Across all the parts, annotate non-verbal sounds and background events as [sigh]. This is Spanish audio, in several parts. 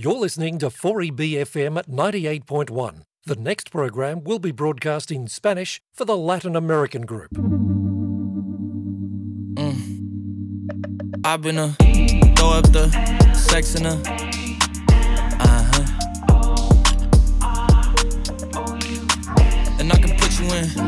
You're listening to 4EBFM at 98.1. The next program will be broadcast in Spanish for the Latin American group. I've been a throw up the sex in a uh huh. And I can put you in.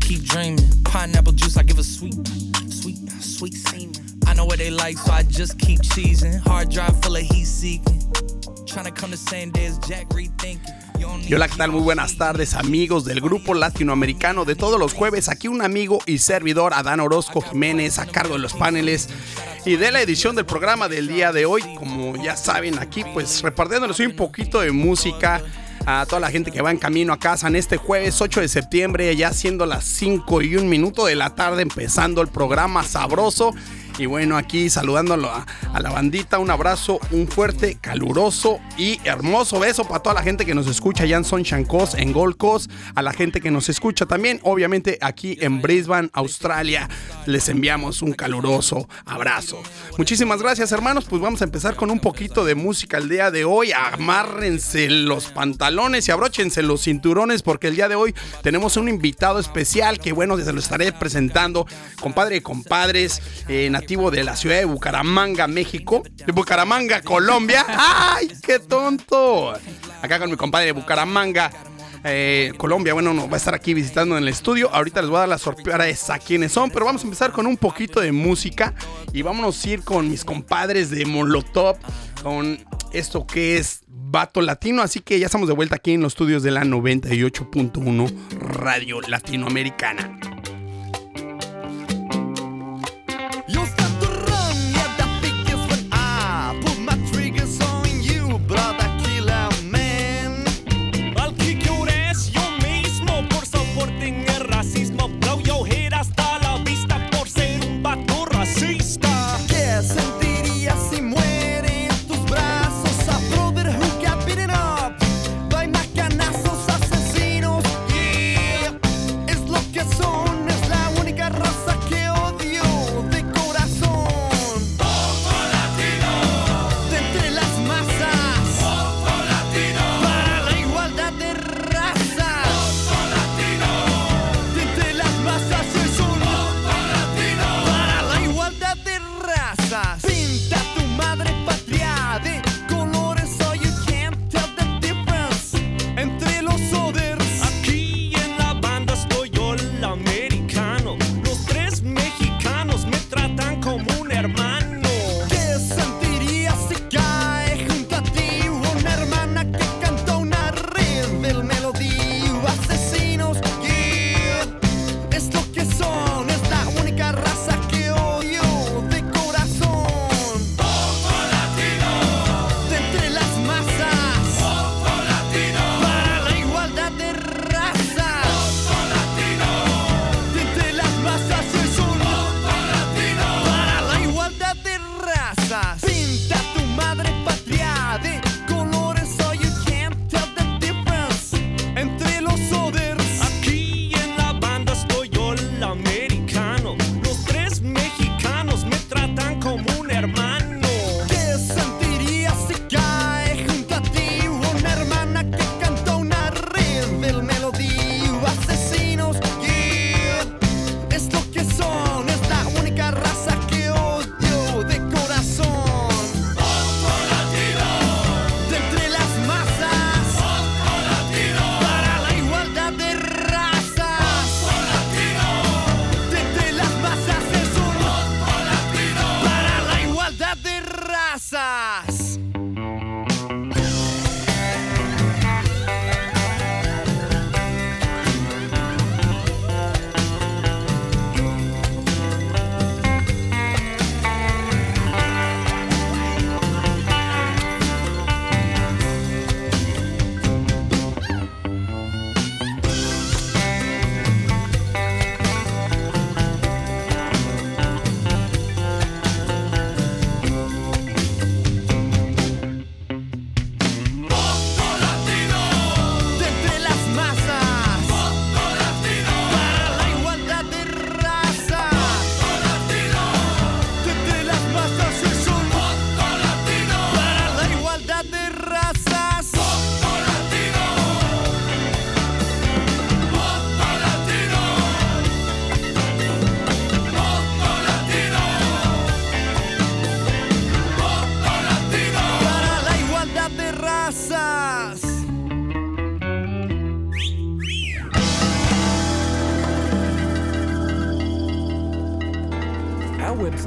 Keep dreaming. Pineapple juice, I give a sweet, sweet, sweet semen. I know what they like, so I just keep cheesing. Hard drive full of heat seeking. Trying to come the same day as Jack rethinking. Hola, ¿qué tal? Muy buenas tardes, amigos del grupo latinoamericano de todos los jueves. Aquí un amigo y servidor, Adán Orozco Jiménez, a cargo de los paneles y de la edición del programa del día de hoy. Como ya saben, aquí pues repartiéndoles un poquito de música a toda la gente que va en camino a casa en este jueves 8 de septiembre, ya siendo las 5 y un minuto de la tarde, empezando el programa sabroso. Y bueno, aquí saludándolo a, la bandita, un abrazo, un fuerte, caluroso y hermoso beso para toda la gente que nos escucha allá en Sunshine Coast, en Gold Coast, a la gente que nos escucha también, obviamente aquí en Brisbane, Australia. Les enviamos un caluroso abrazo. Muchísimas gracias, hermanos. Pues vamos a empezar con un poquito de música el día de hoy. Amárrense los pantalones y abróchense los cinturones porque el día de hoy tenemos un invitado especial que, bueno, se lo estaré presentando, compadre y compadres, eh, de la ciudad de Bucaramanga, México, de Bucaramanga, Colombia. ¡Ay, qué tonto! Acá con mi compadre de Bucaramanga. eh, Colombia, bueno, no, va a estar aquí visitando en el estudio. Ahorita les voy a dar la sorpresa a quiénes son, pero vamos a empezar con un poquito de música y vámonos a ir con mis compadres de Molotov, con esto que es Vato Latino. Así que ya estamos de vuelta aquí en los estudios de la 98.1 Radio Latinoamericana.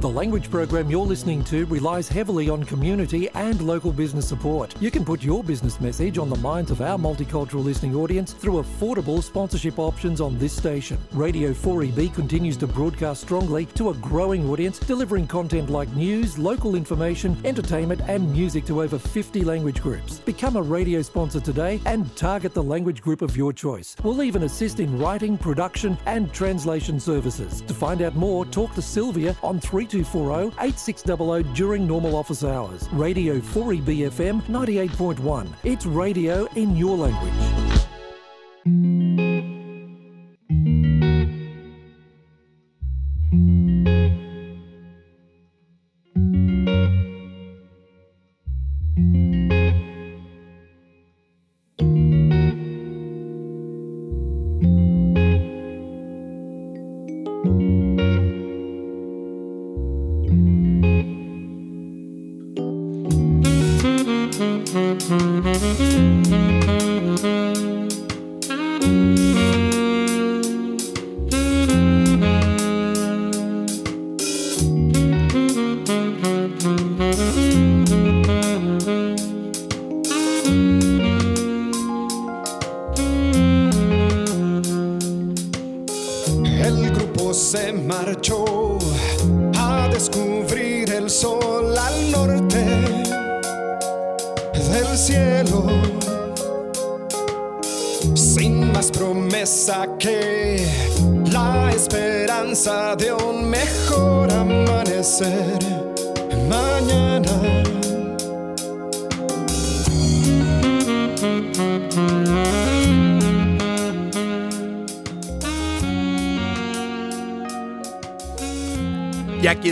The language program you're listening to relies heavily on community and local business support. You can put your business message on the minds of our multicultural listening audience through affordable sponsorship options on this station. Radio 4EB continues to broadcast strongly to a growing audience, delivering content like news, local information, entertainment, and music to over 50 language groups. Become a radio sponsor today and target the language group of your choice. We'll even assist in writing, production, and translation services. To find out more, talk to Sylvia on 3240 8600 during normal office hours. Radio 4EB FM 98.1. It's radio in your language. El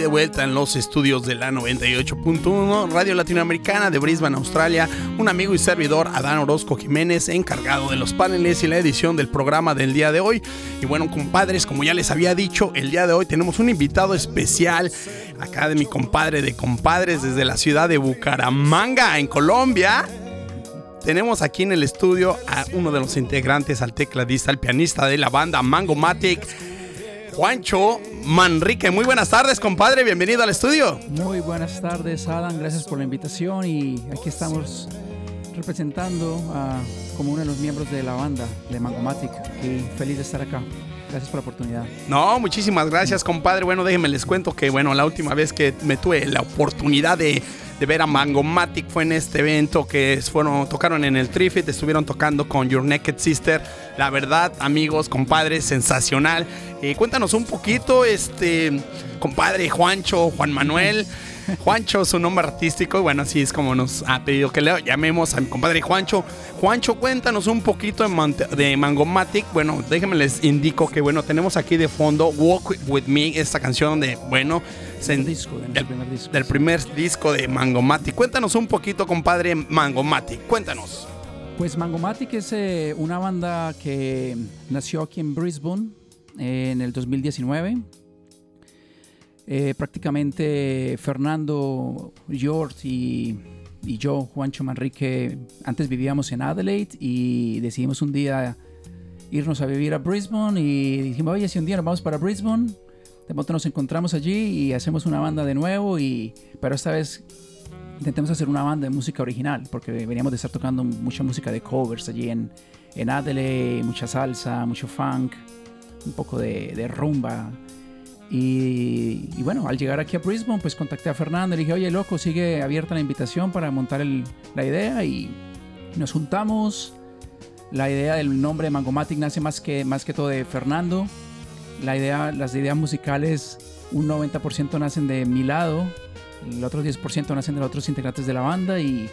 de vuelta en los estudios de la 98.1 Radio Latinoamericana de Brisbane, Australia, un amigo y servidor, Adán Orozco Jiménez, encargado de los paneles y la edición del programa del día de hoy. Y bueno, compadres, como ya les había dicho, el día de hoy tenemos un invitado especial acá de mi compadre de compadres desde la ciudad de Bucaramanga, en Colombia. Tenemos aquí en el estudio a uno de los integrantes, al tecladista, al pianista de la banda Mango Matic, Juancho Manrique. Muy buenas tardes, compadre. Bienvenido al estudio. Muy buenas tardes, Adam. Gracias por la invitación y aquí estamos representando a, como uno de los miembros de la banda de Mangomatic y feliz de estar acá. Gracias por la oportunidad. No, muchísimas gracias, compadre. Bueno, déjenme les cuento que, bueno, la última vez que me tuve la oportunidad de, de ver a Mangomatic fue en este evento que fueron, tocaron en el Trifid, estuvieron tocando con Your Naked Sister. La verdad, amigos, compadres, sensacional. Eh, cuéntanos un poquito, este, compadre Juancho, Juan Manuel. Juancho, su nombre artístico, y bueno, así es como nos ha pedido que le llamemos a mi compadre Juancho. Juancho, cuéntanos un poquito de, de Mangomatic. Bueno, déjenme les indico que, bueno, tenemos aquí de fondo Walk With Me, esta canción de, bueno, se- disco, del, primer disco. del primer disco de Mangomatic. Cuéntanos un poquito, compadre Mangomatic, cuéntanos. Pues Mangomatic es eh, una banda que nació aquí en Brisbane eh, en el 2019. Eh, prácticamente Fernando, George y, yo, Juancho Manrique, antes vivíamos en Adelaide y decidimos un día irnos a vivir a Brisbane y dijimos, oye, si un día nos vamos para Brisbane, de pronto nos encontramos allí y hacemos una banda de nuevo, y, pero esta vez intentemos hacer una banda de música original, porque veníamos de estar tocando mucha música de covers allí en, en Adelaide, mucha salsa, mucho funk, un poco de rumba. Y, bueno, al llegar aquí a Brisbane, pues contacté a Fernando y le dije, oye, loco, sigue abierta la invitación para montar la idea y nos juntamos. La idea del nombre Mangomatic nace más que, más que todo de Fernando. La idea, las ideas musicales, un 90% nacen de mi lado, el otro 10% nacen de los otros integrantes de la banda y,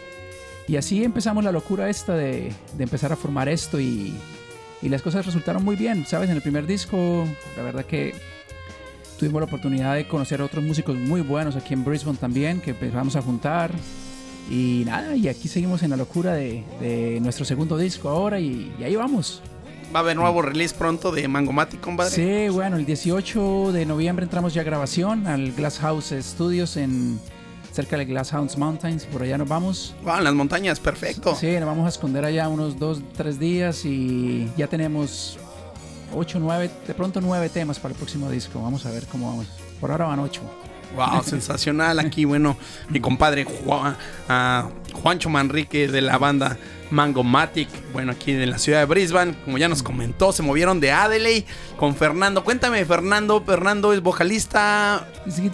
y así empezamos la locura esta de, de empezar a formar esto y, y las cosas resultaron muy bien, ¿sabes? En el primer disco, la verdad que tuvimos la oportunidad de conocer a otros músicos muy buenos aquí en Brisbane también, que empezamos a juntar Y nada, y aquí seguimos en la locura de, de nuestro segundo disco ahora y, y ahí vamos. Va a haber nuevo release pronto de Mangomatic, compadre. Sí, bueno, el 18 de noviembre entramos ya a grabación al Glass House Studios en cerca de Glass House Mountains, por allá nos vamos. Wow, en las montañas, perfecto. Sí, nos vamos a esconder allá unos dos, tres días y ya tenemos ocho, nueve, de pronto nueve temas para el próximo disco. Vamos a ver cómo vamos. Por ahora van ocho. Wow, sensacional aquí, bueno, mi compadre Juan, ah, Juancho Manrique de la banda Mangomatic, bueno, aquí en la ciudad de Brisbane, como ya nos comentó, se movieron de Adelaide con Fernando. Cuéntame, Fernando, Fernando es vocalista,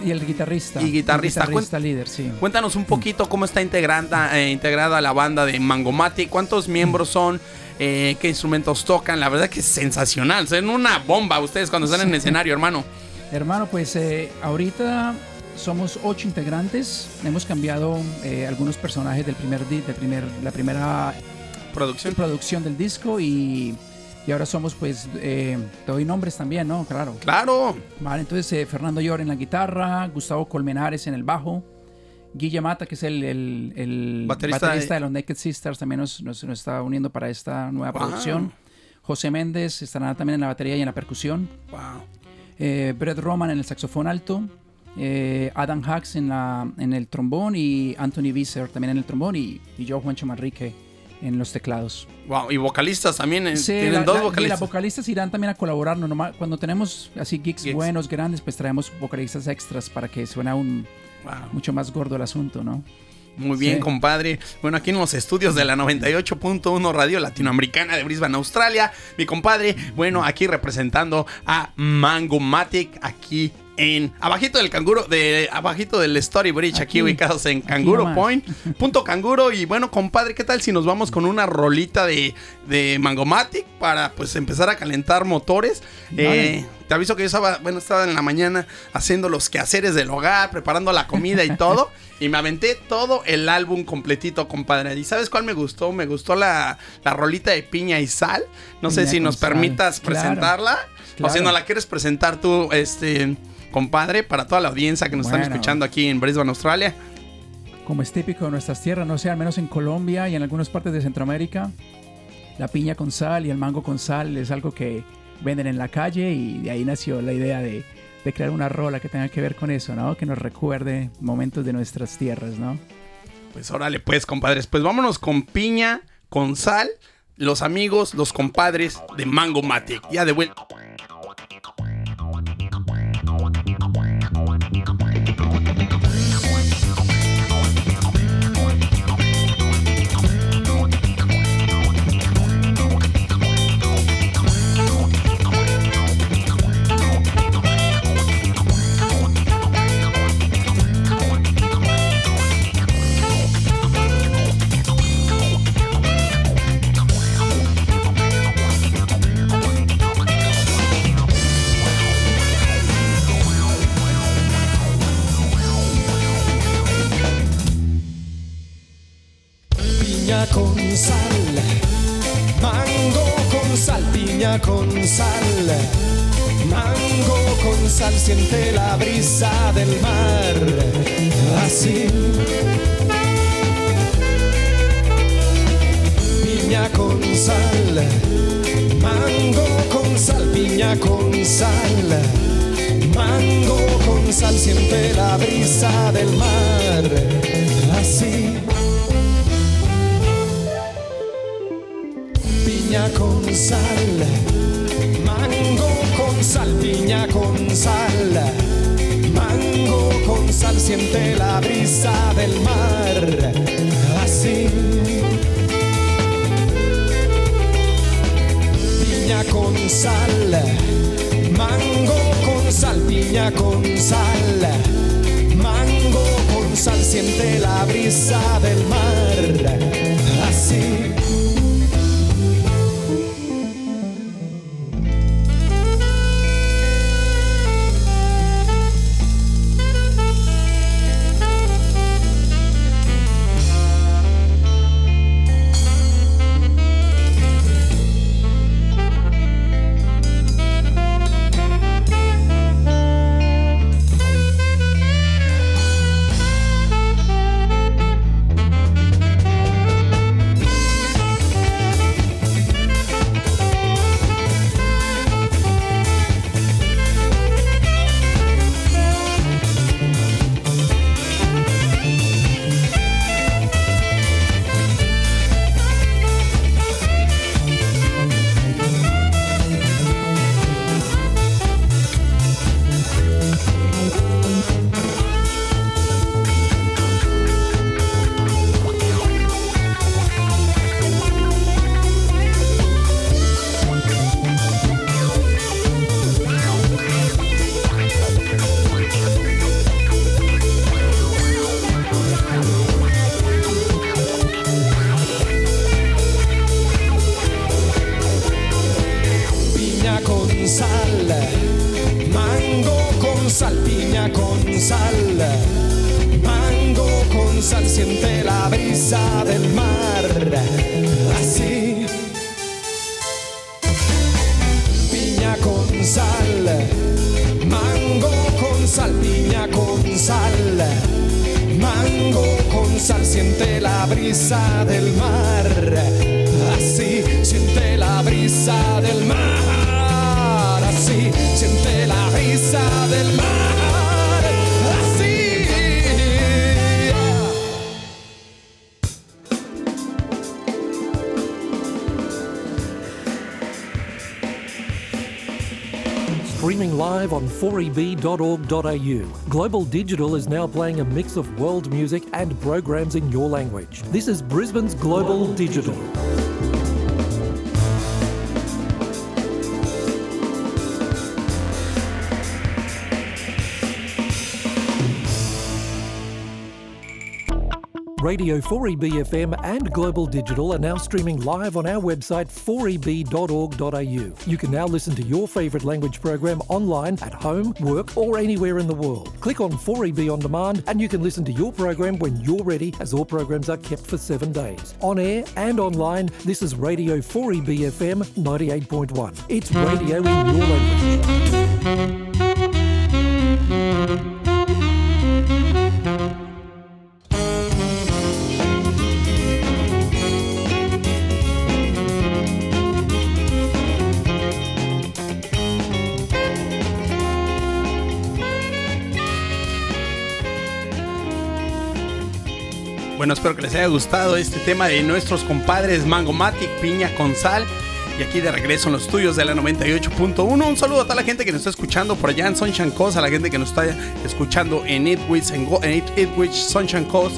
Y el guitarrista. Y guitarrista. El guitarrista líder, sí. Cuéntanos un poquito cómo está integrada, eh, integrada la banda de Mangomatic, cuántos miembros son, eh, qué instrumentos tocan. La verdad que es sensacional, son una bomba ustedes cuando están en el escenario, hermano. Hermano, pues eh, ahorita somos ocho integrantes. Hemos cambiado eh, algunos personajes del primer, di- del primer, la primera Producción. producción del disco y, y ahora somos, pues, eh, te doy nombres también, ¿no? Claro. Claro, Vale, entonces eh, Fernando Llor en la guitarra, Gustavo Colmenares en el bajo, Guille Mata, que es el, el- el Baterista baterista, de- de... los Naked Sisters, también nos, nos- nos está uniendo para esta nueva Wow. producción. José Méndez estará también en la batería y en la percusión. wow. Eh, Brett Roman en el saxofón alto. Eh, Adam Hacks en, la, en el trombón y Anthony Visser también en el trombón y, y yo, Juancho Manrique, en los teclados. Wow, y vocalistas también, eh, Sí, tienen la- dos la- y vocalistas. las vocalistas irán también a colaborar. ¿no? Normal- Cuando tenemos así gigs, Gigs. buenos, grandes, pues traemos vocalistas extras para que suene aún Wow. mucho más gordo el asunto, ¿no? Muy bien, Sí. compadre. Bueno, aquí en los estudios de la 98.1 Radio Latinoamericana de Brisbane, Australia, mi compadre, bueno, aquí representando a Mangomatic, aquí en abajito del canguro, de abajito del Story Bridge, aquí, Aquí. ubicados en Canguro nomás. Point, punto canguro. Y bueno, compadre, ¿qué tal si nos vamos con una rolita de, de Mangomatic para pues empezar a calentar motores? Vale. Eh, te aviso que yo estaba, bueno, estaba en la mañana haciendo los quehaceres del hogar, preparando la comida y todo. y me aventé todo el álbum completito, compadre. ¿Y sabes cuál me gustó? Me gustó la, la rolita de piña y sal. No sé si nos sal. permitas Claro, presentarla. O si no la quieres presentar tú, este, compadre, para toda la audiencia que nos están escuchando aquí en Brisbane, Australia. Como es típico de nuestras tierras, no sé, al menos en Colombia y en algunas partes de Centroamérica, la piña con sal y el mango con sal es algo que venden en la calle y de ahí nació la idea de, de crear una rola que tenga que ver con eso, ¿no? Que nos recuerde momentos de nuestras tierras, ¿no? Pues órale, pues, compadres. Pues vámonos con piña, con sal, los amigos, los compadres de Mango Matic. Ya de vuelta. Con sal, mango con sal, piña con sal, mango con sal, siente la brisa del mar, así. Piña con sal, mango con sal, piña con sal, mango con sal, siente la brisa del mar, así. Piña con sal, mango con sal, piña con sal, sal, mango con sal, piña con sal. Mango con sal, siente la brisa del mar. Así, siente la brisa del mar. Así, siente la brisa del mar. Live on 4eb.org.au. Global Digital is now playing a mix of world music and programs in your language. This is Brisbane's Global, Digital. Radio 4EB FM and Global Digital are now streaming live on our website 4eb.org.au. You can now listen to your favourite language program online at home, work, or anywhere in the world. Click on 4EB on demand and you can listen to your program when you're ready, as all programs are kept for seven days. On air and online, this is Radio 4EB FM 98.1. It's hmm. radio in your language. Bueno, espero que les haya gustado este tema de nuestros compadres Mangomatic, Piña con Sal. Y aquí de regreso en los estudios de la 98.1. Un saludo a toda la gente que nos está escuchando por allá en Sunshine Coast, a la gente que nos está escuchando en Ipswich, en, Go- Sunshine Coast,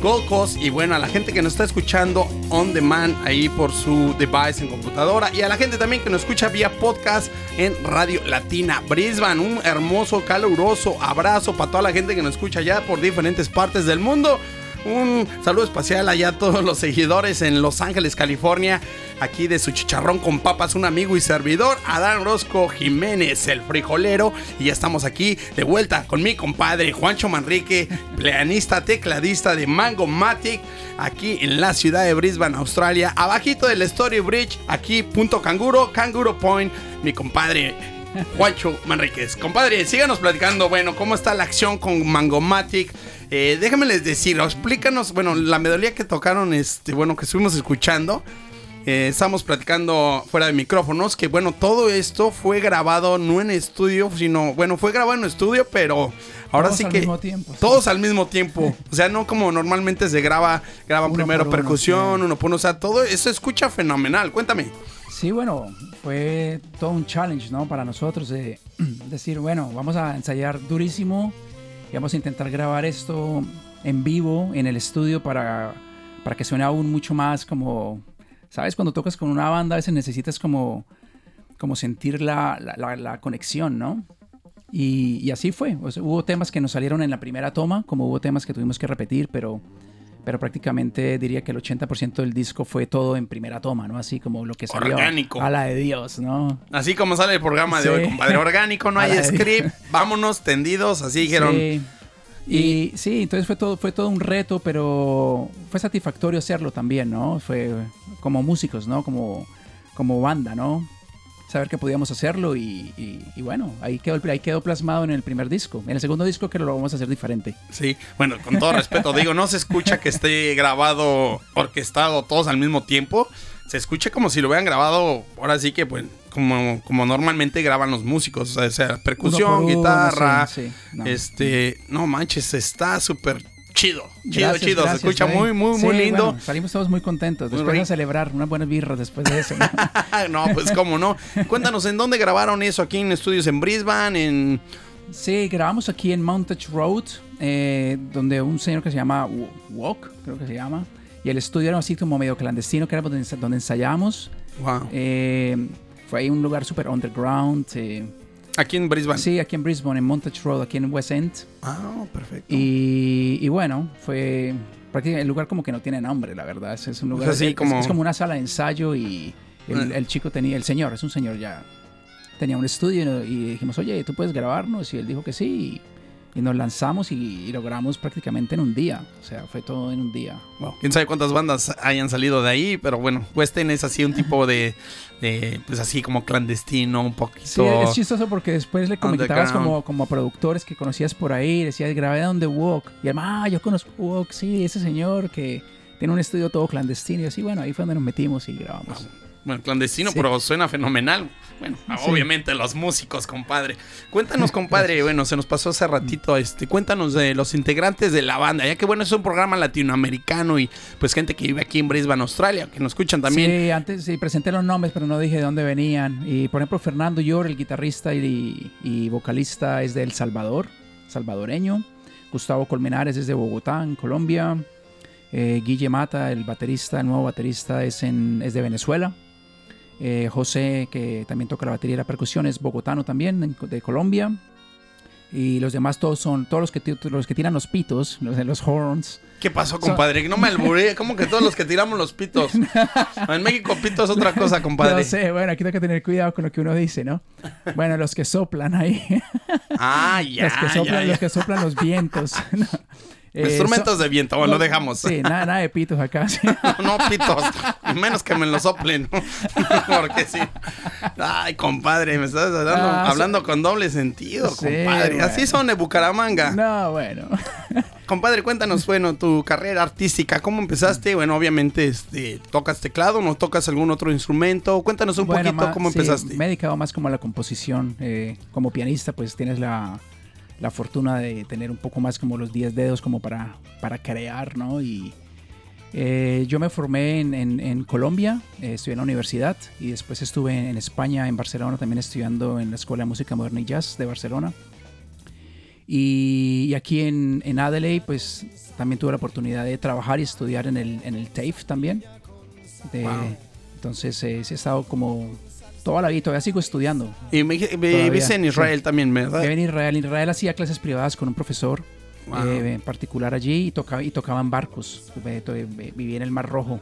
Gold Coast. Y bueno, a la gente que nos está escuchando on demand ahí por su device en computadora. Y a la gente también que nos escucha vía podcast en Radio Latina Brisbane. Un hermoso, caluroso abrazo para toda la gente que nos escucha allá por diferentes partes del mundo. Un saludo especial allá a todos los seguidores en Los Ángeles, California. Aquí de su chicharrón con papas, un amigo y servidor, Adán Orozco Jiménez, el frijolero. Y ya estamos aquí de vuelta con mi compadre Juancho Manrique, pianista, tecladista de Mango Matic, aquí en la ciudad de Brisbane, Australia. Abajito del Story Bridge, aquí punto canguro, Canguro Point, mi compadre Juancho Manríquez. Compadre, síganos platicando, bueno, cómo está la acción con Mangomatic. Eh, déjenme les decir, explícanos, bueno, la melodía que tocaron, este, bueno, que estuvimos escuchando. eh, estamos platicando fuera de micrófonos que bueno, todo esto fue grabado no en estudio, sino, bueno, fue grabado en estudio, pero ahora Todos sí al que mismo tiempo, sí. todos al mismo tiempo. [laughs] O sea, no como normalmente se graba, graban Uno primero uno, percusión, sí. uno por uno, o sea, todo eso escucha fenomenal. Cuéntame. Sí, bueno, fue todo un challenge, ¿no? Para nosotros de [clears throat] decir, bueno, vamos a ensayar durísimo y vamos a intentar grabar esto en vivo en el estudio para, para que suene aún mucho más como, ¿sabes? Cuando tocas con una banda a veces necesitas como, como sentir la, la- la- la conexión, ¿no? Y, y así fue. O sea, hubo temas que nos salieron en la primera toma, como hubo temas que tuvimos que repetir, pero, pero prácticamente diría que el 80% del disco fue todo en primera toma, ¿no? Así como lo que salió. Orgánico. A la de Dios, ¿no? Así como sale el programa de Sí. hoy, compadre. Orgánico, no [laughs] hay de- script. Vámonos tendidos, así dijeron. Sí. Y sí, entonces fue todo, fue todo un reto, pero fue satisfactorio hacerlo también, ¿no? Fue como músicos, ¿no? Como, como banda, ¿no? Saber que podíamos hacerlo y, y- y bueno, ahí quedó, ahí quedó plasmado en el primer disco. En el segundo disco que lo vamos a hacer diferente. Sí, bueno, con todo respeto, digo, no se escucha que esté grabado, orquestado todos al mismo tiempo. Se escucha como si lo hubieran grabado, ahora sí que, pues, como, como normalmente graban los músicos. O sea, percusión, Uno uno, guitarra. sí, sí, no. Este, no manches, está súper chido. Chido, Gracias, chido. gracias, se escucha güey. muy, muy, muy lindo. bueno, salimos todos muy contentos. Muy Después rico. a celebrar unas buenas birras después de eso. ¿no? [laughs] no, pues cómo no. Cuéntanos, ¿en dónde grabaron eso? ¿Aquí en estudios en Brisbane? En... Sí, grabamos aquí en Montage Road, eh, donde un señor que se llama Wok, creo que se llama, y el estudio era así como medio clandestino, que era donde ensayamos. Wow. Eh, fue ahí un lugar súper underground. eh, Aquí en Brisbane. sí, aquí en Brisbane, en Montage Road, aquí en West End. Ah, perfecto. Y, y bueno, fue prácticamente el lugar como que no tiene nombre, la verdad. Es, es un lugar, sea, sí, es, como- es como una sala de ensayo y el, Bueno. el chico tenía, el señor, es un señor ya, tenía un estudio y dijimos, oye, ¿tú puedes grabarnos? Y él dijo que sí. Y nos lanzamos y, y logramos prácticamente en un día. O sea, fue todo en un día. Wow. Quién sabe cuántas bandas hayan salido de ahí, pero bueno, Western es así un tipo de, de, pues así como clandestino, un poquito. Sí, es chistoso porque después le comentabas como, como a productores que conocías por ahí, decías, grabé donde Walk. Y él, ah, yo conozco Walk, sí, ese señor que tiene un estudio todo clandestino. Y así, bueno, ahí fue donde nos metimos y grabamos. Bueno, clandestino, Sí. pero suena fenomenal. Bueno, Sí. obviamente los músicos, compadre. Cuéntanos, compadre, bueno, se nos pasó hace ratito, este, cuéntanos de los integrantes de la banda, ya que bueno, es un programa latinoamericano y pues gente que vive aquí en Brisbane, Australia, que nos escuchan también. Sí, antes sí presenté los nombres, pero no dije de dónde venían. Y por ejemplo, Fernando Yor, el guitarrista y, y vocalista, es de El Salvador, salvadoreño. Gustavo Colmenares es de Bogotá, en Colombia. Eh, Guille Mata, el baterista, el nuevo baterista, es, en, es de Venezuela. Eh, José, que también toca la batería y la percusión, es bogotano también, de Colombia. Y los demás todos son, todos los que, los que tiran los pitos, [laughs] los de los horns. ¿Qué pasó, compadre? No me alburé, como que todos los que tiramos los pitos. [laughs] En México pito es otra cosa, compadre. No sé, bueno, aquí tengo que tener cuidado con lo que uno dice, ¿no? Bueno, los que soplan ahí. Ah, [laughs] ya, los que soplan, ya, ya. los que soplan los vientos. No. Eh, Instrumentos so- de viento, bueno, lo dejamos. Sí, nada, nada de pitos acá. sí. [laughs] No, pitos. Menos que me lo soplen. [laughs] Porque sí. Ay, compadre, me estás dando- Ah, hablando con doble sentido, Sí, compadre. bueno. Así son de Bucaramanga. No, bueno. Compadre, cuéntanos, bueno, tu carrera artística, ¿cómo empezaste? Bueno, obviamente, este, ¿tocas teclado? ¿No tocas algún otro instrumento? Cuéntanos un Bueno, poquito cómo sí, empezaste. me he dedicado más como a la composición. eh, como pianista, pues tienes la, la fortuna de tener un poco más como los 10 dedos como para, para crear, ¿no? Y eh, yo me formé en, en- en Colombia, eh, estudié en la universidad y después estuve en, en España, en Barcelona, también estudiando en la Escuela de Música Moderna y Jazz de Barcelona. Y, y aquí en, en Adelaide, pues también tuve la oportunidad de trabajar y estudiar en el, en el TAFE también. De- Wow. Entonces, eh, he estado como toda la vida, todavía sigo estudiando. Y me, me- en Israel sí. también, ¿verdad? Viví en Israel. En Israel hacía clases privadas con un profesor Wow. eh, en particular allí y tocaba, y tocaba en barcos. Eh, to- eh, Viví en el Mar Rojo.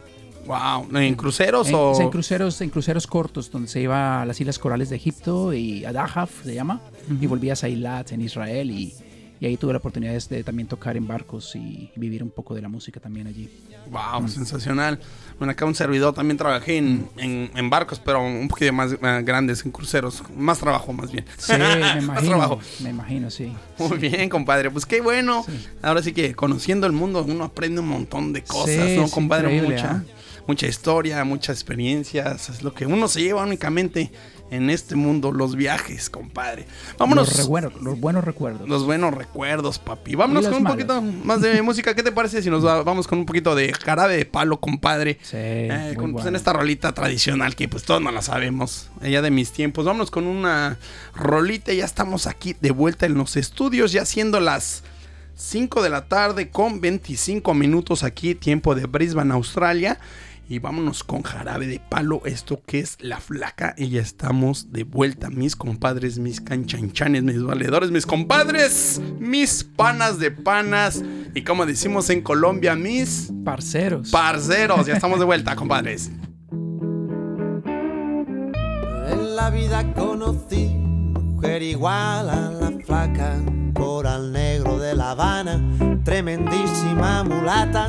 Wow. ¿En cruceros En, o...? en cruceros, en cruceros cortos, donde se iba a las Islas Corales de Egipto y a Dahaf, se llama, y volvías a Eilat en Israel y, y ahí tuve la oportunidad de, de también tocar en barcos y vivir un poco de la música también allí. Wow, sensacional. Bueno, acá un servidor también trabajé en, en- en barcos, pero un poquito más grandes, en cruceros. Más trabajo, más bien. Sí, me [laughs] más imagino. trabajo. Me imagino, sí. Muy bien, compadre. Pues qué bueno. Ahora sí que conociendo el mundo uno aprende un montón de cosas, Sí, ¿no, compadre? Mucha, ¿ah? Mucha historia, muchas experiencias. Es lo que uno se lleva únicamente en este mundo, los viajes, compadre. Vámonos. Los, recuerdos, los buenos recuerdos. Los buenos recuerdos, papi. Vámonos con un malos. poquito más de [laughs] música. ¿Qué te parece si nos va- vamos con un poquito de jarabe de palo, compadre? Sí, Eh, con- pues, en esta rolita tradicional que pues todos no la sabemos. Ella de mis tiempos. Vámonos con una rolita. Ya estamos aquí de vuelta en los estudios, ya siendo las 5 de la tarde con 25 minutos aquí, tiempo de Brisbane, Australia. Y vámonos con jarabe de palo, esto que es la flaca. Y ya estamos de vuelta, mis compadres, mis canchanchanes, mis valedores, mis compadres, mis panas de panas. Y como decimos en Colombia, mis Parceros. parceros. Ya estamos de [laughs] vuelta, compadres. En la vida conocí mujer igual a la flaca, coral negro de La Habana, tremendísima mulata,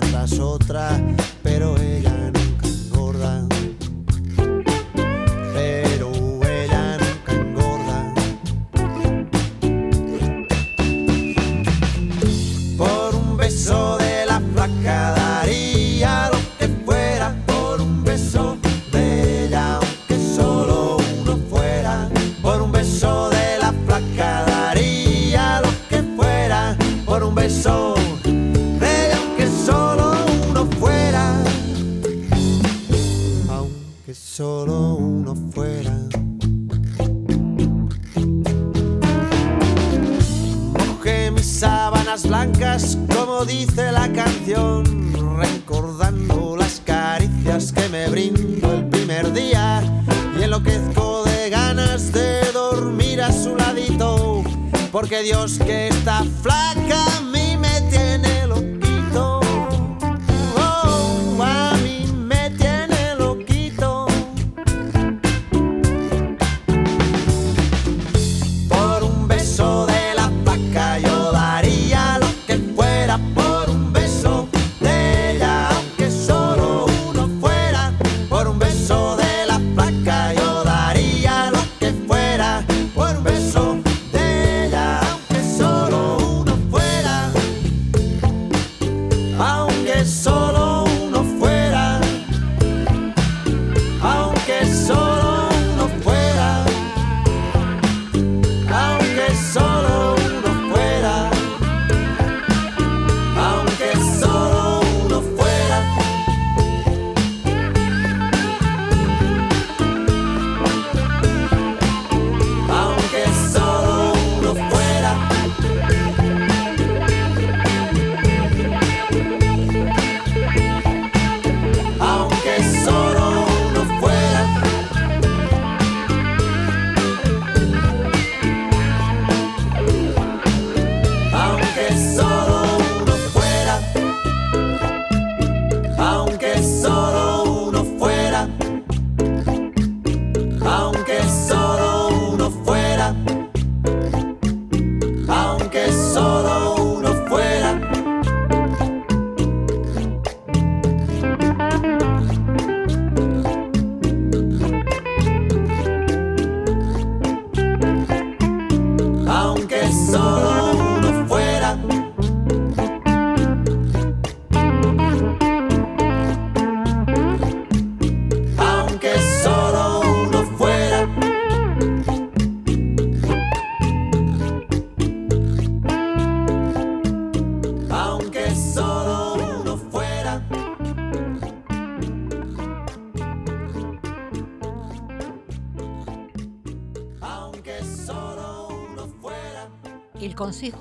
tras otra, pero ella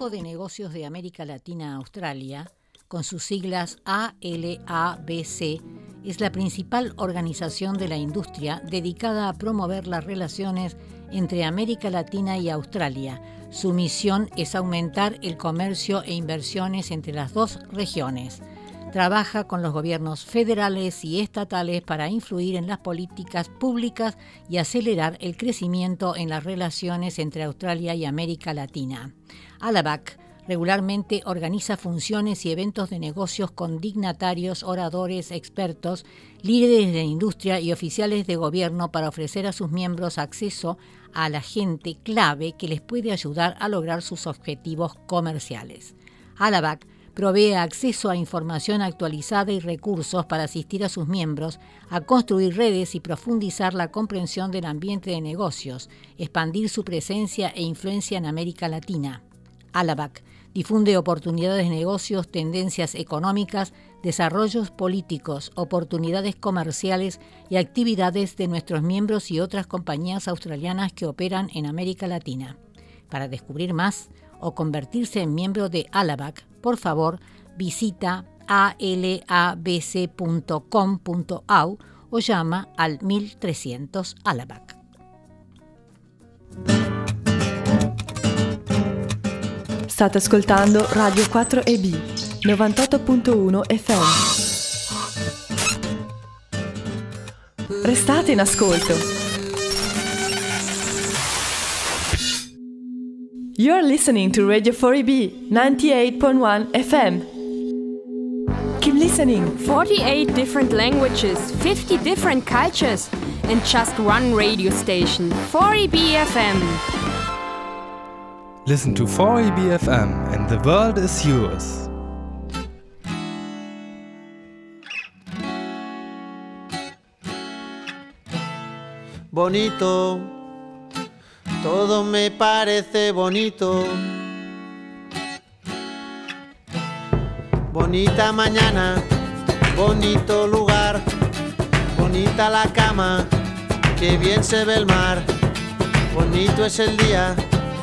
Consejo de Negocios de América Latina Australia, con sus siglas ALABC, es la principal organización de la industria dedicada a promover las relaciones entre América Latina y Australia. Su misión es aumentar el comercio e inversiones entre las dos regiones. Trabaja con los gobiernos federales y estatales para influir en las políticas públicas y acelerar el crecimiento en las relaciones entre Australia y América Latina. ALABAC regularmente organiza funciones y eventos de negocios con dignatarios, oradores, expertos, líderes de la industria y oficiales de gobierno para ofrecer a sus miembros acceso a la gente clave que les puede ayudar a lograr sus objetivos comerciales. ALABAC provee acceso a información actualizada y recursos para asistir a sus miembros a construir redes y profundizar la comprensión del ambiente de negocios, expandir su presencia e influencia en América Latina. Alabac difunde oportunidades de negocios, tendencias económicas, desarrollos políticos, oportunidades comerciales y actividades de nuestros miembros y otras compañías australianas que operan en América Latina. Para descubrir más o convertirse en miembro de Alabac, por favor, visita alabc.com.au o llama al 1300 Alabac. State ascoltando Radio 4EB 98.1 FM. Restate in ascolto. You're listening to Radio 4EB 98.1 FM. Keep listening. 48 different languages, 50 different cultures, and just one radio station, 4EB FM. Listen to 4EB FM and the world is yours. bonito, todo me parece bonito. Bonita mañana, bonito lugar, bonita la cama, que bien se ve el mar. Bonito es el día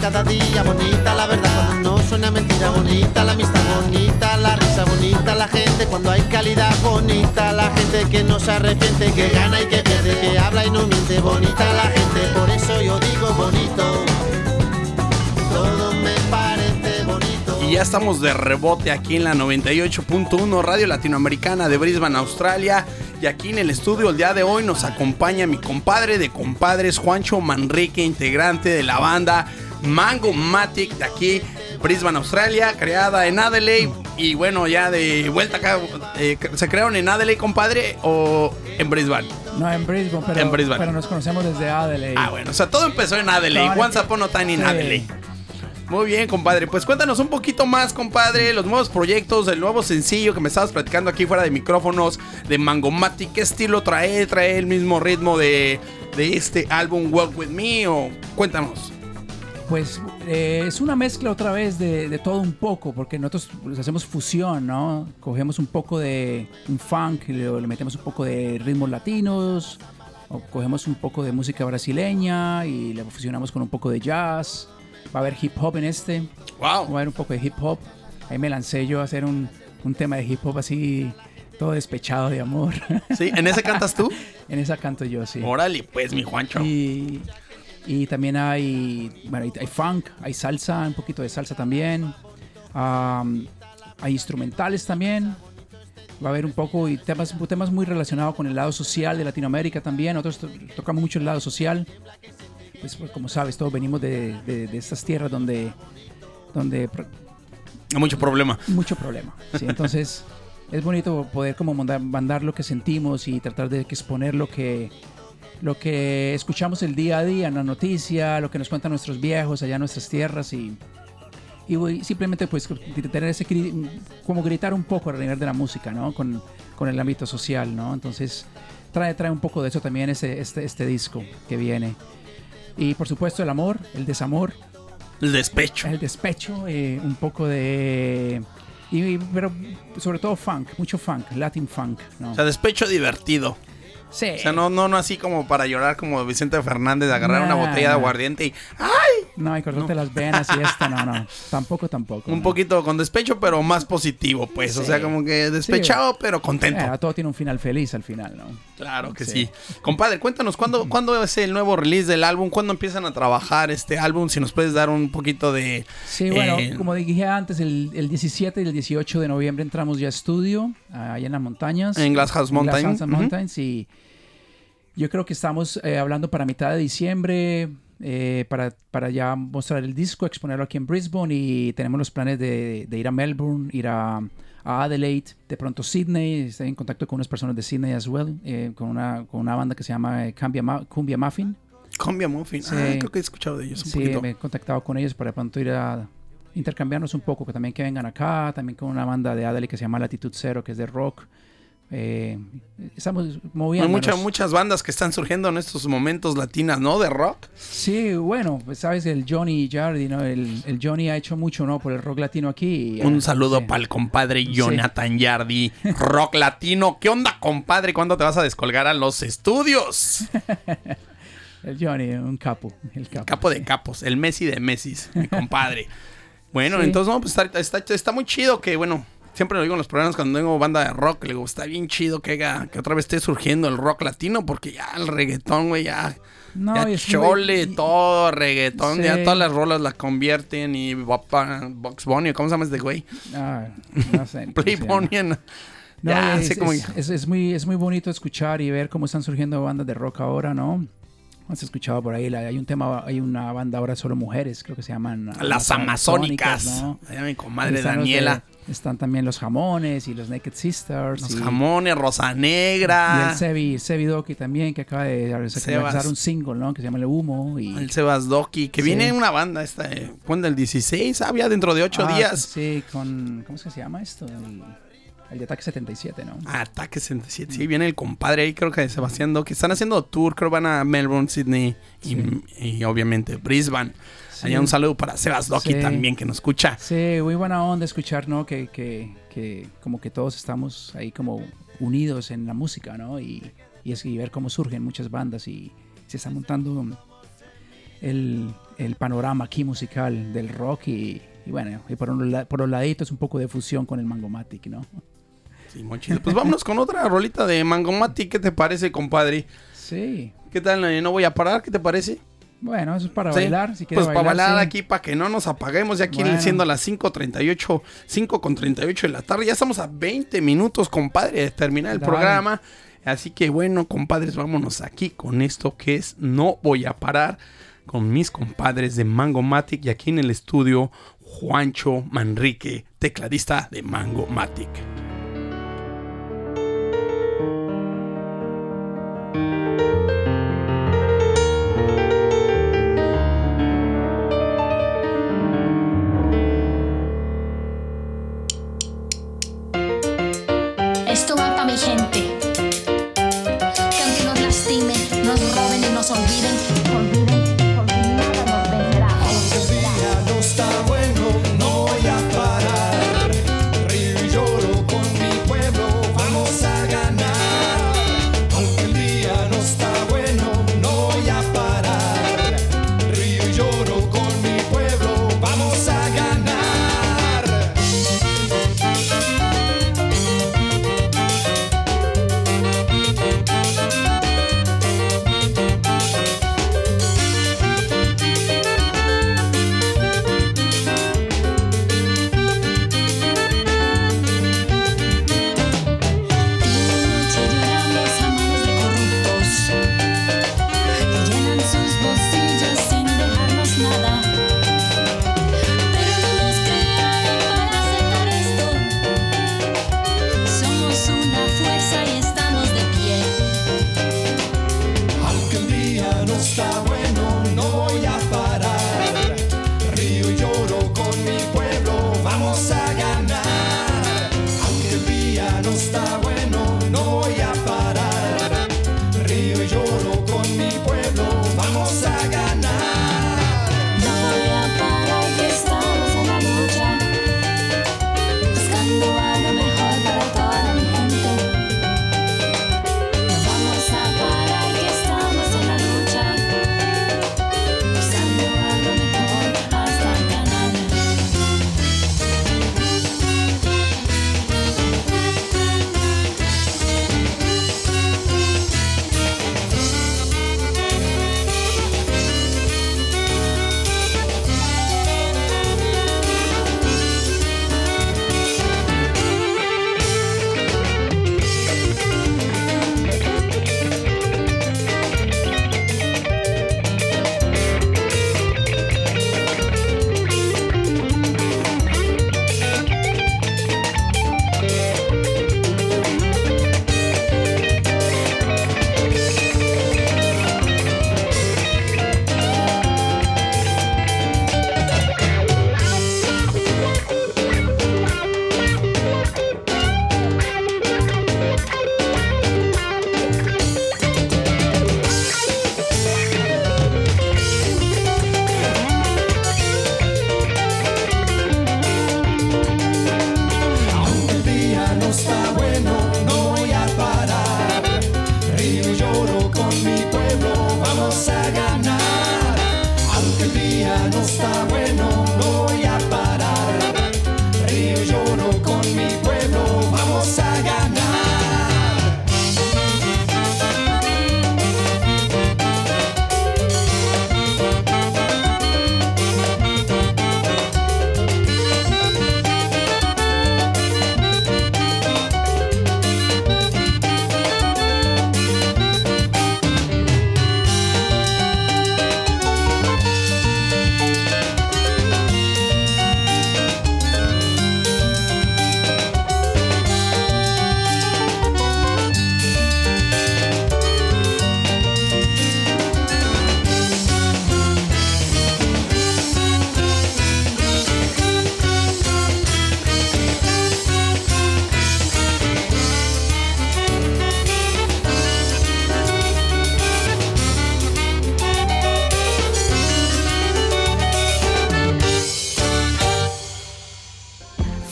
cada día. Bonita la verdad cuando no suena mentira. Bonita la amistad, bonita la risa, bonita la gente cuando hay calidad. Bonita la gente que no se arrepiente, que gana y que pierde, que habla y no miente. Bonita la gente, por eso yo digo bonito. Todo me parece bonito. Y ya estamos de rebote aquí en la 98.1 Radio Latinoamericana de Brisbane, Australia. Y aquí en el estudio el día de hoy nos acompaña mi compadre de compadres, Juancho Manrique, integrante de la banda Mango Matic de aquí, Brisbane, Australia, creada en Adelaide. Y bueno, ya de vuelta acá, eh, ¿se crearon en Adelaide, compadre, o en Brisbane? No, en Brisbane, pero, En Brisbane. pero nos conocemos desde Adelaide. Ah, bueno, o sea, todo empezó en Adelaide. Once Upon a Time in. Adelaide. Muy bien, compadre. Pues cuéntanos un poquito más, compadre, los nuevos proyectos, el nuevo sencillo que me estabas platicando aquí fuera de micrófonos de Mangomatic. ¿Qué estilo trae? ¿Trae el mismo ritmo de, de este álbum Walk With Me? O cuéntanos. Pues eh, es una mezcla otra vez de, de todo un poco, porque nosotros pues, hacemos fusión, ¿no? Cogemos un poco de un funk, y le, le metemos un poco de ritmos latinos, o cogemos un poco de música brasileña y le fusionamos con un poco de jazz. Va a haber hip hop en este. Wow. Va a haber un poco de hip hop. Ahí me lancé yo a hacer un, un tema de hip hop así, todo despechado de amor. ¿Sí? ¿En ese cantas tú? [laughs] en esa canto yo, sí. Órale, pues, mi Juancho. Y, y también hay, bueno, hay, funk, hay salsa, un poquito de salsa también. Am, hay instrumentales también. Va a haber un poco y temas, temas muy relacionados con el lado social de Latinoamérica también. Nosotros to- tocamos mucho el lado social. Pues, pues, como sabes, todos venimos de, de- de estas tierras donde, donde mucho problema. mucho problema. ¿sí? Entonces [laughs] es bonito poder como mandar, mandar lo que sentimos y tratar de exponer lo que, lo que escuchamos el día a día en la noticia, lo que nos cuentan nuestros viejos allá en nuestras tierras y, y simplemente pues tener ese como gritar un poco a nivel de la música, ¿no? Con, con el ámbito social, ¿no? Entonces trae, trae un poco de eso también ese, este, este disco que viene. Y por supuesto el amor, el desamor, El despecho. el despecho, eh, un poco de... y- pero sobre todo funk, mucho funk, Latin funk. ¿no? O sea, despecho divertido. Sí. O sea, no, no, no así como para llorar como Vicente Fernández de agarrar una botella de aguardiente y ¡ay! No, y cortarte las venas y esto, no, no. Tampoco, tampoco. Un no. poquito con despecho, pero más positivo, pues. O sea, como que despechado, pero contento. Eh, todo tiene un final feliz al final, ¿no? Claro que Sí. sí. Compadre, cuéntanos, ¿cuándo, ¿cuándo es el nuevo release del álbum? ¿Cuándo empiezan a trabajar este álbum? Si nos puedes dar un poquito de... Sí, bueno, eh, como dije antes, el, el 17 y el 18 de noviembre entramos ya a estudio, allá en las montañas. En Glasshouse En Mountain. Mountains, y yo creo que estamos eh, hablando para mitad de diciembre, eh, para, para ya mostrar el disco, exponerlo aquí en Brisbane, y tenemos los planes de, de ir a Melbourne, ir a, a Adelaide, de pronto Sydney, estoy en contacto con unas personas de Sydney as well, eh, con, una, con una banda que se llama eh, Cumbia, Ma- Cumbia Muffin. Cumbia Muffin. Sí. Ah, creo que he escuchado de ellos un Sí, poquito. me he contactado con ellos para de pronto ir a intercambiarnos un poco, que también que vengan acá, también con una banda de Adelaide que se llama Latitud Cero, que es de rock. Eh, estamos moviendo. muchas, muchas bandas que están surgiendo en estos momentos latinas, ¿no? De rock. Sí, bueno, pues sabes, el Johnny Jardi, ¿no? El, el Johnny ha hecho mucho, ¿no? Por el rock latino aquí. y, Un eh, saludo sí. para el compadre Jonathan Yardi, rock latino. ¿Qué onda, compadre? ¿Cuándo te vas a descolgar a los estudios? [laughs] El Johnny, un capo. El capo. Capo de capos, el Messi de Messi, mi [laughs] compadre. Bueno, Sí. entonces, no, pues está, está, está muy chido que, bueno, siempre lo digo en los programas cuando tengo banda de rock, le digo, está bien chido que, haga- que otra vez esté surgiendo el rock latino, porque ya el reggaetón, güey, ya, No, ya muy- chole, todo reggaetón, Sí. ya todas las rolas la convierten y Bopa- Box Bunny, ¿cómo se llama este güey? Ah, no sé. [laughs] Play. Bunny. en- No, ya, es- es muy, es muy bonito escuchar y ver cómo están surgiendo bandas de rock ahora, ¿no? Has escuchado por ahí, la- hay un tema, hay una banda ahora solo mujeres, creo que se llaman Las Amazónicas. ¿no? Allá mi comadre de- Daniela. Están también los jamones y los Naked Sisters. Los y, jamones, Rosa y Negra. el Sebi, Sebi Doki también, que acaba de lanzar un single, ¿no? Que se llama El Humo. Y, El Sebas Doki, que Sí. viene una banda esta, eh, ¿cuándo? El 16, había dentro de 8 Ah, días. Sí, con. ¿Cómo es que se llama esto? El, el de Ataque 77, ¿no? Ataque 67. Sí, viene el compadre ahí, creo que de Sebastián Doki. Están haciendo tour, creo van a Melbourne, Sydney y, y obviamente Brisbane. Sí. Allá un saludo para Sebas Doki Sí. también que nos escucha. Sí, muy buena onda escuchar, ¿no? Que, que, que como que todos estamos ahí como unidos en la música, ¿no? Y, y, es, y ver cómo surgen muchas bandas y se está montando el, el panorama aquí musical del rock y, y bueno, y por, un, por los laditos un poco de fusión con el Mangomatic, ¿no? Pues vámonos con otra rolita de Mangomati. ¿Qué te parece, compadre? Sí. ¿Qué tal? eh, No voy a parar. ¿Qué te parece? Bueno, eso es para Sí. bailar, si quieres Pues para bailar. bailar sí. aquí, para que no nos apaguemos, ya aquí Bueno. siendo las 5.38, 5 con 38 de la tarde. Ya estamos a 20 minutos, compadre, de terminar el Dale. programa. Así que bueno, compadres, vámonos aquí con esto que es No Voy a Parar con mis compadres de Mango Matic y aquí en el estudio Juancho Manrique, tecladista de Mango Matic.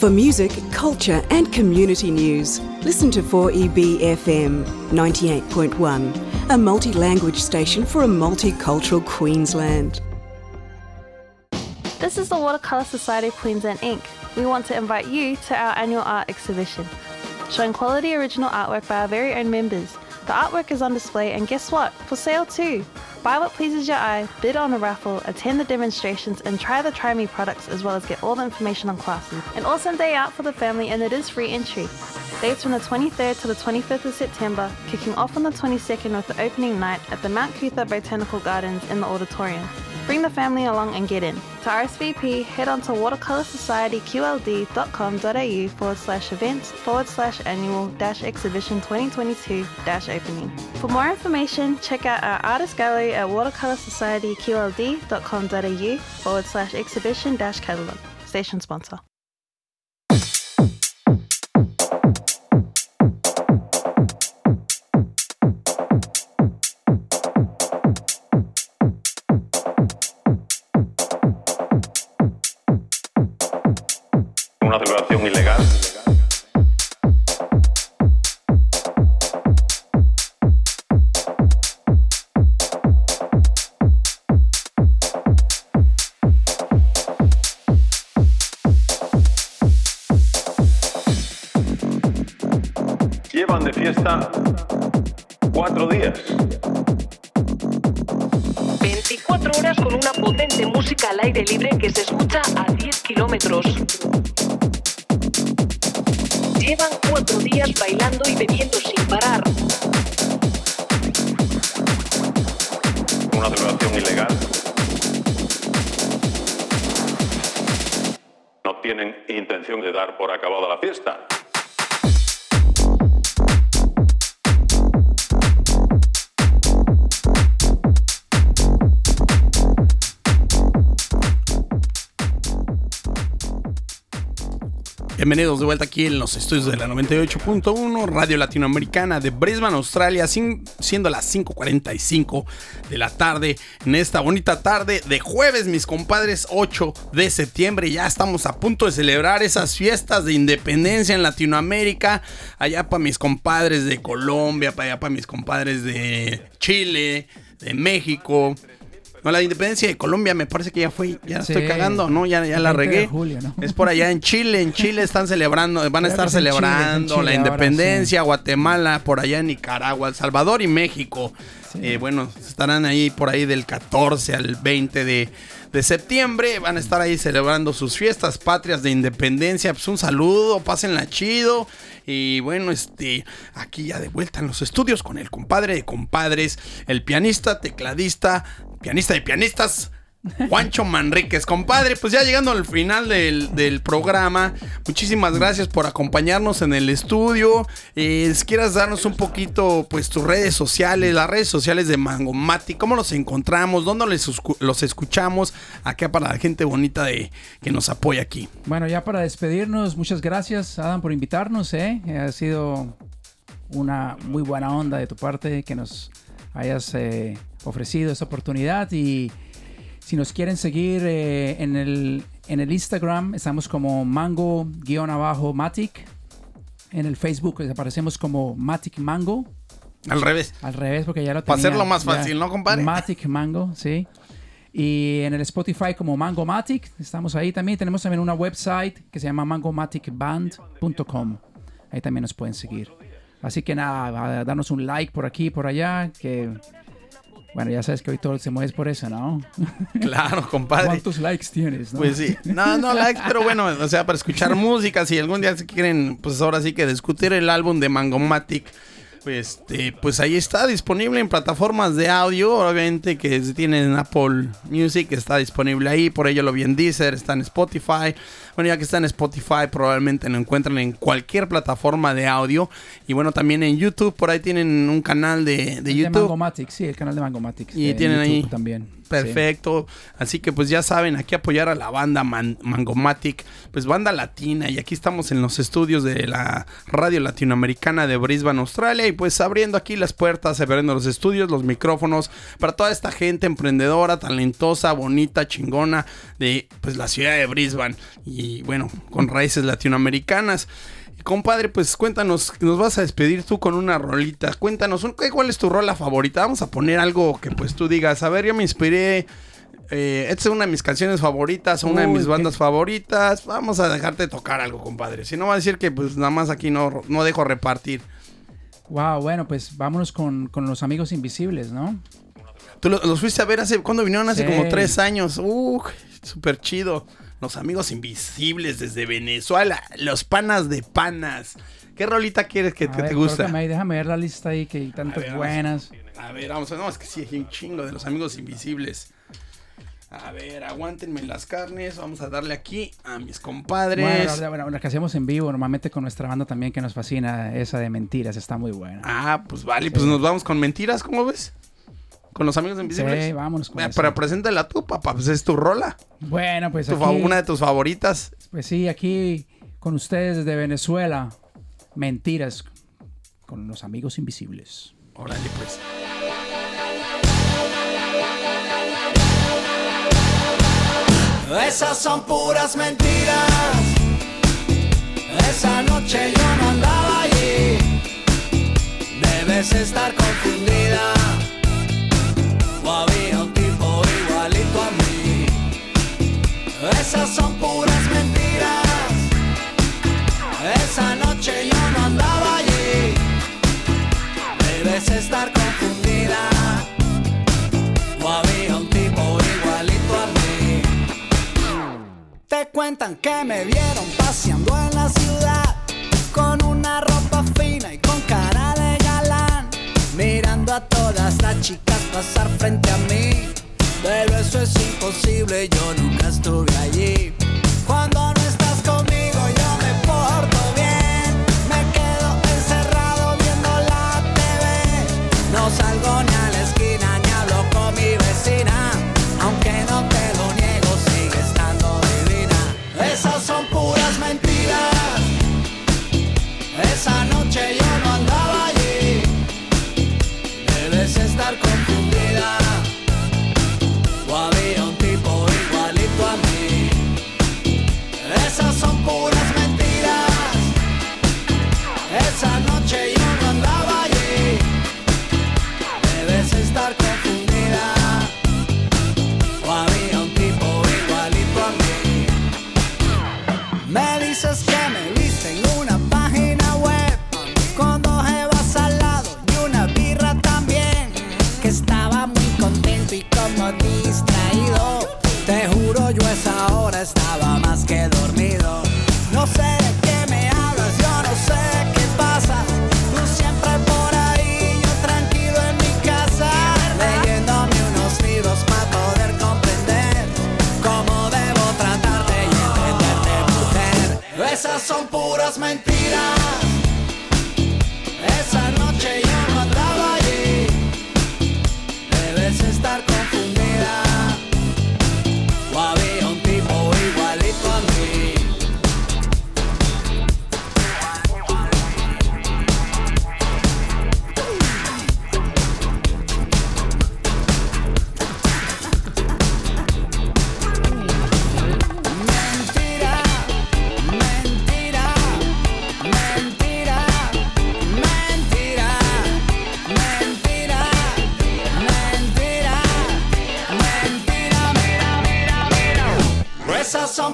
For music, culture, and community news, listen to 4EB FM 98.1, a multi language station for a multicultural Queensland. This is the Watercolour Society of Queensland Inc. We want to invite you to our annual art exhibition, showing quality original artwork by our very own members. The artwork is on display, and guess what? For sale too. Buy what pleases your eye, bid on a raffle, attend the demonstrations, and try the Try Me products as well as get all the information on classes. An awesome day out for the family, and it is free entry. Dates from the 23rd to the 25th of September, kicking off on the 22nd with the opening night at the Mount Cootha Botanical Gardens in the auditorium. Bring the family along and get in. To RSVP, head on to watercolorsocietyqld.com.au forward slash events forward slash annual dash exhibition 2022 dash opening. For more information, check out our artist gallery at watercolorsocietyqld.com.au forward slash exhibition dash catalogue. Station sponsor. Una celebración ilegal. Llevan de fiesta cuatro días. 24 horas con una potente música al aire libre que se escucha a 10 kilómetros. Bailando y bebiendo sin parar. Una celebración ilegal. No tienen intención de dar por acabada la fiesta. Bienvenidos de vuelta aquí en los estudios de la 98.1 Radio Latinoamericana de Brisbane, Australia, siendo las 5.45 de la tarde en esta bonita tarde de jueves, mis compadres, 8 de septiembre. Ya estamos a punto de celebrar esas fiestas de independencia en Latinoamérica. Allá para mis compadres de Colombia, para allá para mis compadres de Chile, de México. No, la independencia de Colombia me parece que ya fue, ya la Sí. estoy cagando, ¿no? Ya, ya la 20 de regué. julio, ¿no? Es por allá en Chile, en Chile están celebrando, van a estar es Chile, es celebrando Chile la ahora, independencia, Guatemala, por allá en Nicaragua, El Salvador y México. Eh, bueno, estarán ahí por ahí del 14 al 20 de, de septiembre. Van a estar ahí celebrando sus fiestas patrias de independencia. Pues un saludo, pásenla chido. Y bueno, este, aquí ya de vuelta en los estudios con el compadre de compadres, el pianista, tecladista, pianista de pianistas. Juancho Manríquez, compadre, pues ya llegando al final del, del programa, muchísimas gracias por acompañarnos en el estudio. Eh, si quieras darnos un poquito, pues tus redes sociales, las redes sociales de Mangomati, cómo los encontramos, dónde los escuchamos, acá para la gente bonita de que nos apoya aquí. Bueno, ya para despedirnos, muchas gracias, Adam, por invitarnos. ¿eh? Ha sido una muy buena onda de tu parte que nos hayas eh, ofrecido esta oportunidad. Y si nos quieren seguir eh, en, el, en el Instagram, estamos como mango-matic. En el Facebook aparecemos como Matic Mango. Al revés. Al revés, porque ya lo Para tenía. hacerlo más ya. fácil, ¿no, compadre? Matic Mango, sí. Y en el Spotify como Mango Matic, estamos ahí también. Tenemos también una website que se llama mangomaticband.com. Ahí también nos pueden seguir. Así que nada, a darnos un like por aquí, por allá, que... Bueno, ya sabes que hoy todo se mueve por eso, ¿no? [laughs] Claro, compadre. ¿Cuántos likes tienes? no? Pues sí, no, no likes, pero bueno, o sea, para escuchar [laughs] música, si algún día se quieren, pues ahora sí que discutir el álbum de Mangomatic, pues, este, pues ahí está disponible en plataformas de audio, obviamente que tienen Apple Music está disponible ahí, por ello lo vi en Deezer, está en Spotify, bueno ya que está en Spotify probablemente lo encuentran en cualquier plataforma de audio y bueno también en YouTube, por ahí tienen un canal de, de El de YouTube. Mangomatic, sí, el canal de Mangomatic. Y de tienen YouTube ahí. también. Perfecto. Así que pues ya saben, aquí apoyar a la banda Man- Mangomatic, pues banda latina. Y aquí estamos en los estudios de la radio latinoamericana de Brisbane, Australia. Y pues abriendo aquí las puertas, abriendo los estudios, los micrófonos para toda esta gente emprendedora, talentosa, bonita, chingona de pues la ciudad de Brisbane. Y y bueno, con raíces latinoamericanas. Compadre, pues cuéntanos, nos vas a despedir tú con una rolita. Cuéntanos, ¿cuál es tu rola favorita? Vamos a poner algo que pues tú digas, a ver, yo me inspiré. eh, esta es una de mis canciones favoritas, una de mis qué- bandas favoritas. Vamos a dejarte tocar algo, compadre. Si no va a decir que pues nada más aquí no, no dejo repartir. Wow, bueno, pues vámonos con, con los amigos invisibles, ¿no? Tú lo- los fuiste a ver hace, ¿cuándo vinieron? Hace Sí. como tres años. Uh, súper chido. Los amigos invisibles desde Venezuela. Los panas de panas. ¿Qué rolita quieres que, A que ver, te gusta? colócame ahí, déjame ver la lista ahí que hay tantas ver, vamos. buenas. A ver, vamos. No, es que sí, hay un chingo de los amigos invisibles. A ver, aguántenme las carnes. Vamos a darle aquí a mis compadres. Bueno, bueno, la que hacemos en vivo normalmente con nuestra banda también que nos fascina, esa de mentiras, está muy buena. Ah, pues vale, pues nos vamos con mentiras, ¿cómo ves? Con los amigos invisibles. Sí, vámonos con Eh, eso. Pero preséntala tú, papá, pues es tu rola. Bueno, pues Tu aquí, una de tus favoritas. pues sí, aquí con ustedes desde Venezuela, mentiras con los amigos invisibles. Órale, pues. Esas son puras mentiras. Esa noche yo no andaba allí. Debes estar confundida. Había un tipo igualito a mí. Esas son puras mentiras. Esa noche yo no andaba allí. Debes estar confundida. O había un tipo igualito a mí. Te cuentan que me vieron paseando en la ciudad con una ropa fina y con cara de galán, a todas las chicas pasar frente a mí. Pero eso es imposible, yo nunca estuve allí. Cuando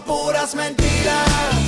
puras mentiras.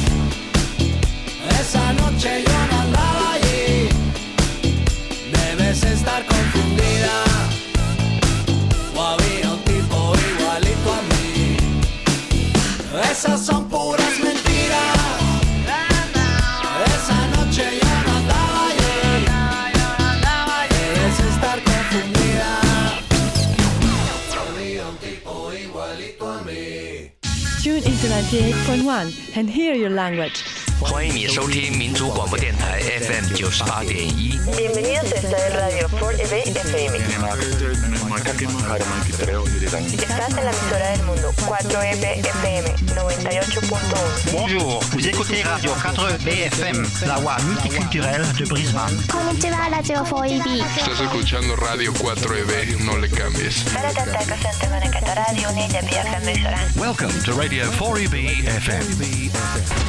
Igualito a mí. Tune into 98.1 and hear your language. 欢迎你收听民族广播电台 FM 九十八点一。 Bienvenidos a esta radio por EB FM. Estás en la emisora del mundo 4EB FM 98.1. Bonjour, vous écoutez Radio 4 BFM, la voix multiculturelle de Brisbane. Konnichiwa, Radio 4EB. Estás escuchando Radio 4EB, no le cambies. Welcome to Radio 4EB FM.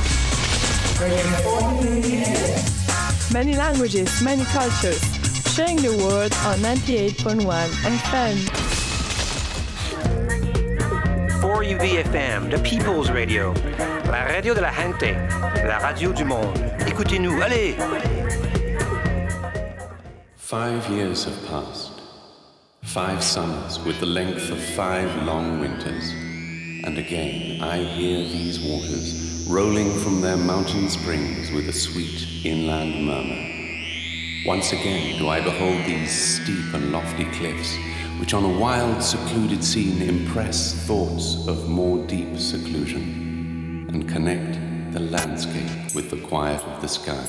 Many languages, many cultures. Sharing the world on 98.1 FM. 4UV FM, the People's Radio. La radio de la gente, la radio du monde. Écoutez-nous, allez! Five years have passed. Five summers with the length of five long winters. And again I hear these waters rolling from their mountain springs with a sweet inland murmur. Once again do I behold these steep and lofty cliffs, which on a wild, secluded scene impress thoughts of more deep seclusion and connect the landscape with the quiet of the sky.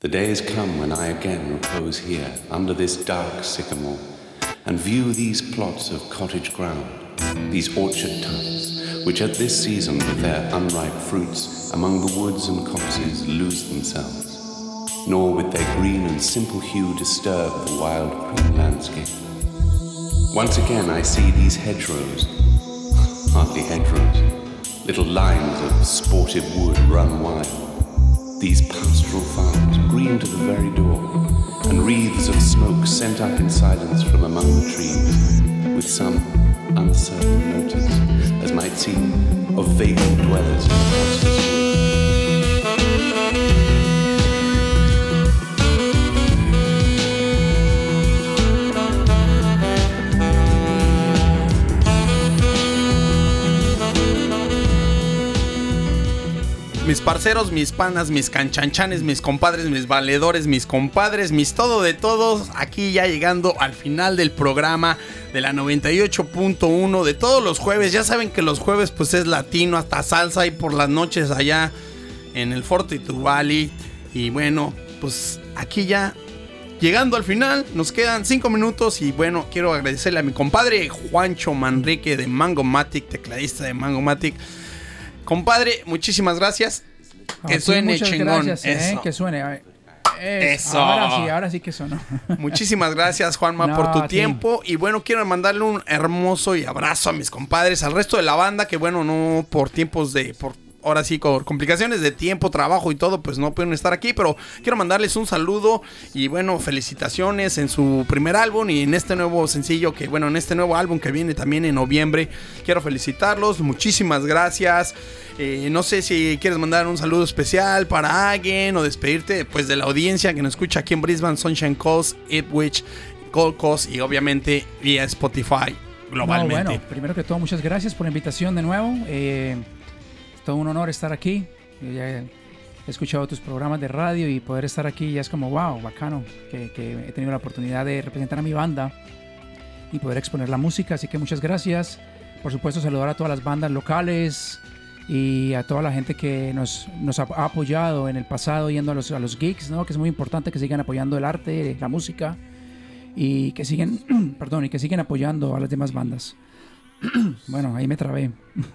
The day has come when I again repose here under this dark sycamore and view these plots of cottage ground, these orchard tufts, which at this season with their unripe fruits among the woods and copses lose themselves, nor with their green and simple hue disturb the wild green landscape. Once again I see these hedgerows, hardly hedgerows, little lines of sportive wood run wild these pastoral farms, green to the very door, and wreaths of smoke sent up in silence from among the trees, with some uncertain motives, as might seem, of vagrant dwellers in houses. Mis parceros, mis panas, mis canchanchanes, mis compadres, mis valedores, mis compadres, mis todo de todos. Aquí ya llegando al final del programa de la 98.1 de todos los jueves. Ya saben que los jueves pues es latino, hasta salsa y por las noches allá en el Forte Valley. Y bueno, pues aquí ya llegando al final. Nos quedan 5 minutos y bueno, quiero agradecerle a mi compadre Juancho Manrique de Mango Matic, tecladista de Mango Matic. Compadre, muchísimas gracias. Que A ti suene chingón. gracias, eh, que suene. a ver. Es- Eso. Ahora sí, ahora sí que sonó. [laughs] Muchísimas gracias, Juanma, No, por tu tiempo. Y bueno, quiero mandarle un hermoso y abrazo a mis compadres, al resto de la banda, que bueno, no por tiempos de. Por, ahora sí, con complicaciones de tiempo, trabajo y todo, pues no pueden estar aquí. Pero quiero mandarles un saludo y bueno, felicitaciones en su primer álbum y en este nuevo sencillo, que bueno, en este nuevo álbum que viene también en noviembre. Quiero felicitarlos, muchísimas gracias. Eh, no sé si quieres mandar un saludo especial para alguien o despedirte pues de la audiencia que nos escucha aquí en Brisbane, Sunshine Coast, Ipswich, Gold Coast y obviamente vía Spotify globalmente. No, bueno, primero que todo, muchas gracias por la invitación de nuevo. Eh, todo un honor estar aquí. Yo ya he escuchado tus programas de radio y poder estar aquí ya es como, wow, bacano, que, que he tenido la oportunidad de representar a mi banda y poder exponer la música. Así que muchas gracias. Por supuesto, saludar a todas las bandas locales y a toda la gente que nos, nos ha apoyado en el pasado yendo a los, a los gigs, ¿no? que es muy importante que sigan apoyando el arte, la música y que siguen, [clears throat] perdón, y que siguen apoyando a las demás bandas. [clears throat] bueno, ahí me trabé.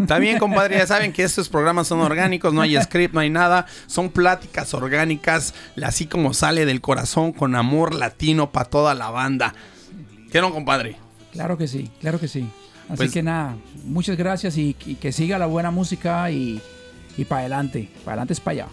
También, compadre, ya saben que estos programas son orgánicos, no hay [laughs] script, no hay nada. Son pláticas orgánicas, así como sale del corazón, con amor latino para toda la banda. ¿Qué no, compadre? Claro que sí, claro que sí. Así Pues- que nada, muchas gracias y, y que siga la buena música y, y para adelante, para adelante es para allá.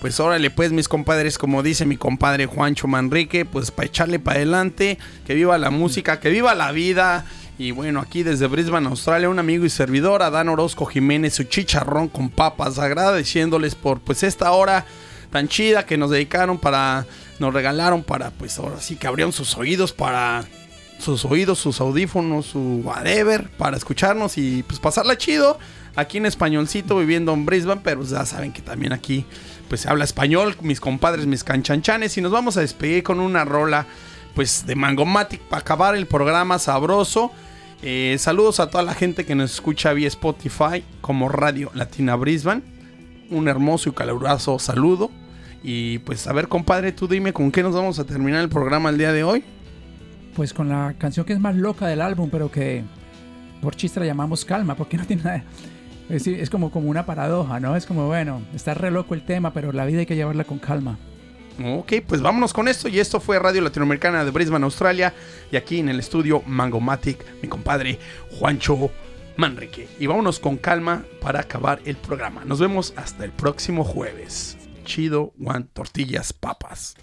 Pues órale, pues mis compadres, como dice mi compadre Juancho Manrique, pues para echarle para adelante, que viva la música, que viva la vida. Y bueno, aquí desde Brisbane, Australia, un amigo y servidor, Adán Orozco Jiménez, su chicharrón con papas, agradeciéndoles por pues esta hora tan chida que nos dedicaron para, nos regalaron para, pues ahora sí que abrieron sus oídos para sus oídos, sus audífonos, su whatever, para escucharnos y pues pasarla chido aquí en españolcito viviendo en Brisbane, pero ya saben que también aquí pues se habla español, mis compadres, mis canchanchanes y nos vamos a despedir con una rola pues de Mangomatic para acabar el programa sabroso. Eh, saludos a toda la gente que nos escucha vía Spotify como Radio Latina Brisbane. un hermoso y caluroso saludo. Y pues a ver, compadre, tú dime con qué nos vamos a terminar el programa el día de hoy. Pues con la canción que es más loca del álbum, pero que por chiste la llamamos Calma, porque no tiene nada. Es, es como, como una paradoja, ¿no? Es como, bueno, está re loco el tema, pero la vida hay que llevarla con calma. Ok, pues vámonos con esto. Y esto fue Radio Latinoamericana de Brisbane, Australia. Y aquí en el estudio Mangomatic, mi compadre Juancho Manrique. Y vámonos con calma para acabar el programa. Nos vemos hasta el próximo jueves. Chido, Juan, tortillas, papas.